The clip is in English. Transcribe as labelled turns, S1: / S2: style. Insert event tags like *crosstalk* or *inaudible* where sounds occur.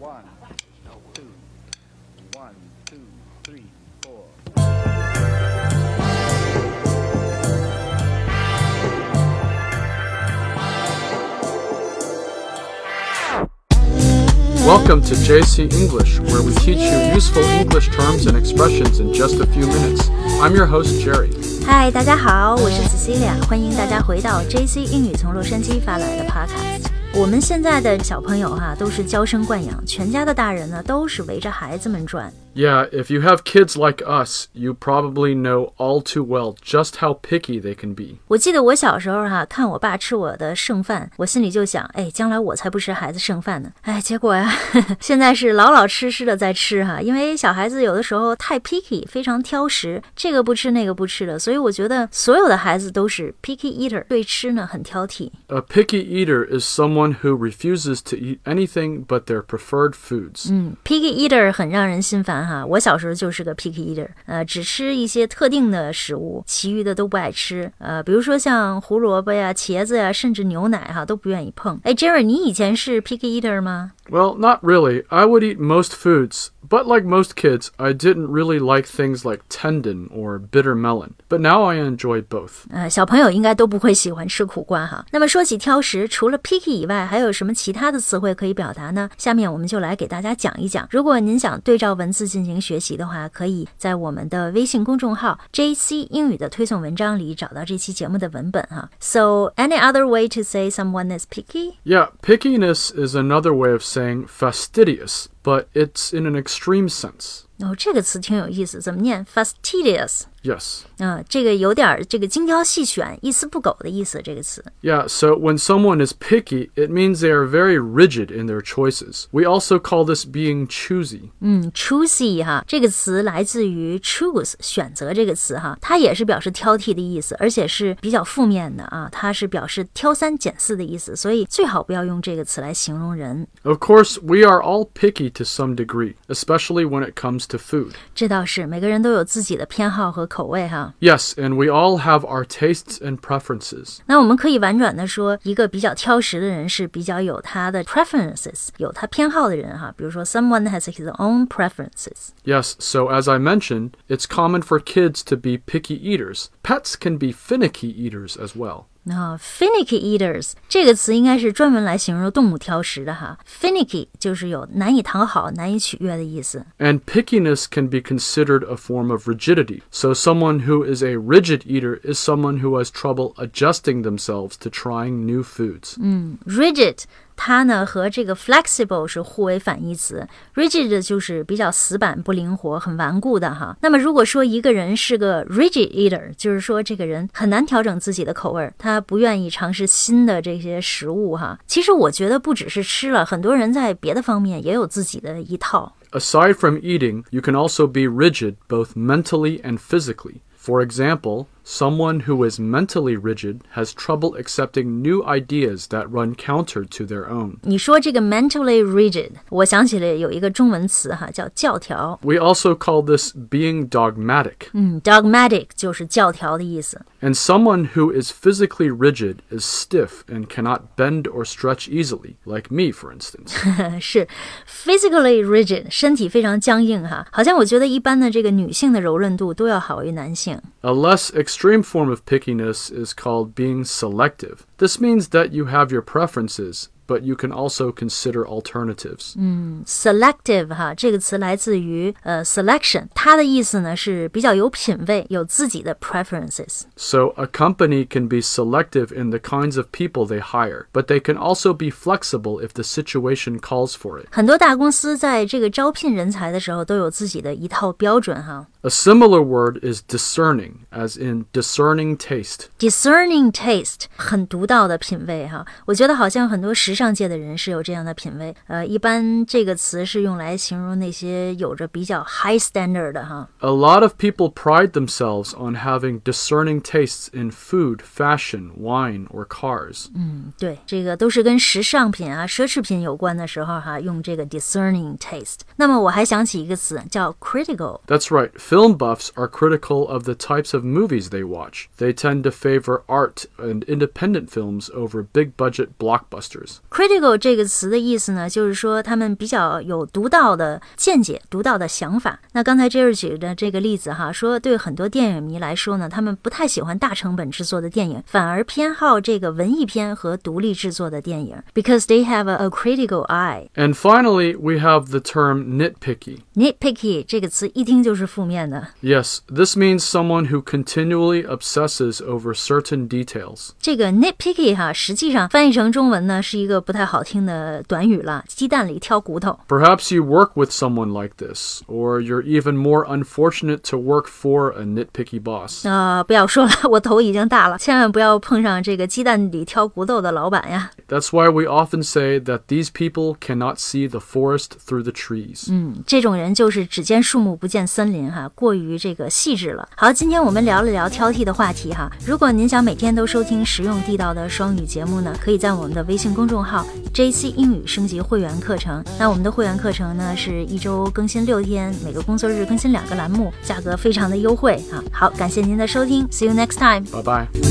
S1: One, two, one, two, three, four.
S2: Welcome to JC English, where we teach you useful English terms and expressions in just a few minutes. I'm your host, Jerry.
S3: 嗨，大家好，我是 Cecilia，欢迎大家回到 JC 英语从洛杉矶发来的 Podcast。 我们现在的小朋友哈、都是娇生惯养，全家的大人呢都是围着孩子们转。
S2: Yeah, if you have kids like us, you probably know all too well just how picky they can be.
S3: 我记得我小时候哈、看我爸吃我的剩饭，我心里就想，哎，将来我才不吃孩子剩饭呢。哎，结果呀，现在是老老实实的在吃哈、因为小孩子有的时候太 picky，非常挑食，这个不吃那个不吃的，所以我觉得所有的孩子都是 picky eater，对吃呢很挑剔。
S2: A picky eater is someone who refuses to eat anything but their preferred foods.
S3: 嗯，picky eater 很让人心烦哈。我小时候就是个 picky eater，呃，只吃一些特定的食物，其余的都不爱吃。呃，比如说像胡萝卜呀、茄子呀，甚至牛奶哈都不愿意碰。哎，Jerry，你以前是 picky eater 吗？
S2: Well, not really. I would eat most foods, but like most kids, I didn't really like things like tendon or bitter melon. But now I enjoy both.
S3: 呃，小朋友应该都不会喜欢吃苦瓜哈。那么说起挑食，除了 picky 以外， 还有什么其他的词汇可以表达呢？下面我们就来给大家讲一讲。如果您想对照文字进行学习的话，可以在我们的微信公众号 JC 英语的推送文章里找到这期节目的文本哈。So any other way to say someone is picky?
S2: Yeah, pickiness is another way of saying fastidious, but it's in an extreme sense.
S3: 哦，这个词挺有意思，怎么念？fastidious。
S2: Yes.
S3: 嗯、这个有点儿这个精挑细选、一丝不苟的意思。这个词。
S2: Yeah, so when someone is picky, it means they are very rigid in their choices. We also call this being choosy.
S3: 嗯，choosy 哈，这个词来自于 choose 选择这个词哈，它也是表示挑剔的意思，而且是比较负面的啊，它是表示挑三拣四的意思，所以最好不要用这个词来形容人。
S2: Of course, we are all picky to some degree, especially when it comes to food.
S3: 这倒是每个人都有自己的偏好和 口味哈。
S2: Yes, and we all have our tastes and preferences.
S3: 那我们可以婉转的说，一个比较挑食的人是比较有他的 preferences，有他偏好的人哈。比如说，someone has his own preferences。
S2: Yes, so as I mentioned, it's common for kids to be picky eaters. Pets can be finicky eaters as well.
S3: 啊、f i n i c k y eaters 这个词应该是专门来形容动物挑食的哈。finicky 就是有难以讨好、难以取悦的意思。
S2: And pickiness can be considered a form of rigidity. So, someone who is a rigid eater is someone who has trouble adjusting themselves to trying new foods.
S3: rigid， 它呢和这个 flexible 是互为反义词。rigid 就是比较死板、不灵活、很顽固的哈。那么如果说一个人是个 rigid eater，就是说这个人很难调整自己的口味儿，他不愿意尝试新的这些食物哈。其实我觉得不只是吃了，很多人在别的方面也有自己的一套。
S2: Aside from eating, you can also be rigid both mentally and physically. For example, someone who is mentally rigid has trouble accepting new ideas that run counter to their own.
S3: 你说这个 mentally rigid，我想起来有一个中文词哈，叫教条。
S2: We also call this being dogmatic.
S3: 嗯，dogmatic 就是教条的意思。
S2: And someone who is physically rigid is stiff and cannot bend or stretch easily, like me, for instance. *laughs*
S3: 是 physically rigid，身体非常僵硬哈。好像我觉得一般的这个女性的柔韧度都要好于男性。
S2: A less extreme form of pickiness is called being selective. This means that you have your preferences, but you can also consider alternatives.
S3: selective 哈，这个词来自于呃 selection，它的意思呢是比较有品味，有自己的 preferences。
S2: So, a company can be selective in the kinds of people they hire, but they can also be flexible if the situation calls for it.
S3: 很多大公司在这个招聘人才的时候都有自己的一套标准哈。
S2: A similar word is discerning, as in discerning taste.
S3: discerning taste 很独到的品味哈，我觉得好像很多时 尚界的人是有这样的品味。呃，一般这个词是用来形容那些有着比较 high standard 的哈。
S2: A lot of people pride themselves on having discerning tastes in food, fashion, wine, or cars.
S3: 对，这个都是跟时尚品啊、奢侈品有关的时候哈，用这个 discerning taste。那么我还想起一个词叫 critical。
S2: That's right. Film buffs are critical of the types of movies they watch. They tend to favor art and independent films over big budget blockbusters.
S3: critical 这个词的意思呢，就是说他们比较有独到的见解、独到的想法。那刚才 Jerry 举的这个例子哈，说对很多电影迷来说呢，他们不太喜欢大成本制作的电影，反而偏好这个文艺片和独立制作的电影，because they have a, a critical eye。
S2: And finally, we have the term nitpicky.
S3: nitpicky 这个词一听就是负面的。
S2: Yes, this means someone who continually obsesses over certain details.
S3: 这个 nitpicky 哈，实际上翻译成中文呢是一个 不太好听的短语了，鸡蛋里挑骨头。
S2: Perhaps you work with someone like this, or you're even more unfortunate to work for a nitpicky boss.
S3: 啊、不要说了，我头已经大了，千万不要碰上这个鸡蛋里挑骨头的老板呀。
S2: That's why we often say that these people cannot see the forest through the trees.
S3: 嗯，这种人就是只见树木不见森林哈，过于这个细致了。好，今天我们聊了聊挑剔的话题哈。如果您想每天都收听实用地道的双语节目呢，可以在我们的微信公众号 JC 英语升级会员课程。那我们的会员课程呢是一周更新六天，每个工作日更新两个栏目，价格非常的优惠啊。好，感谢您的收听，See you next time。
S2: 拜拜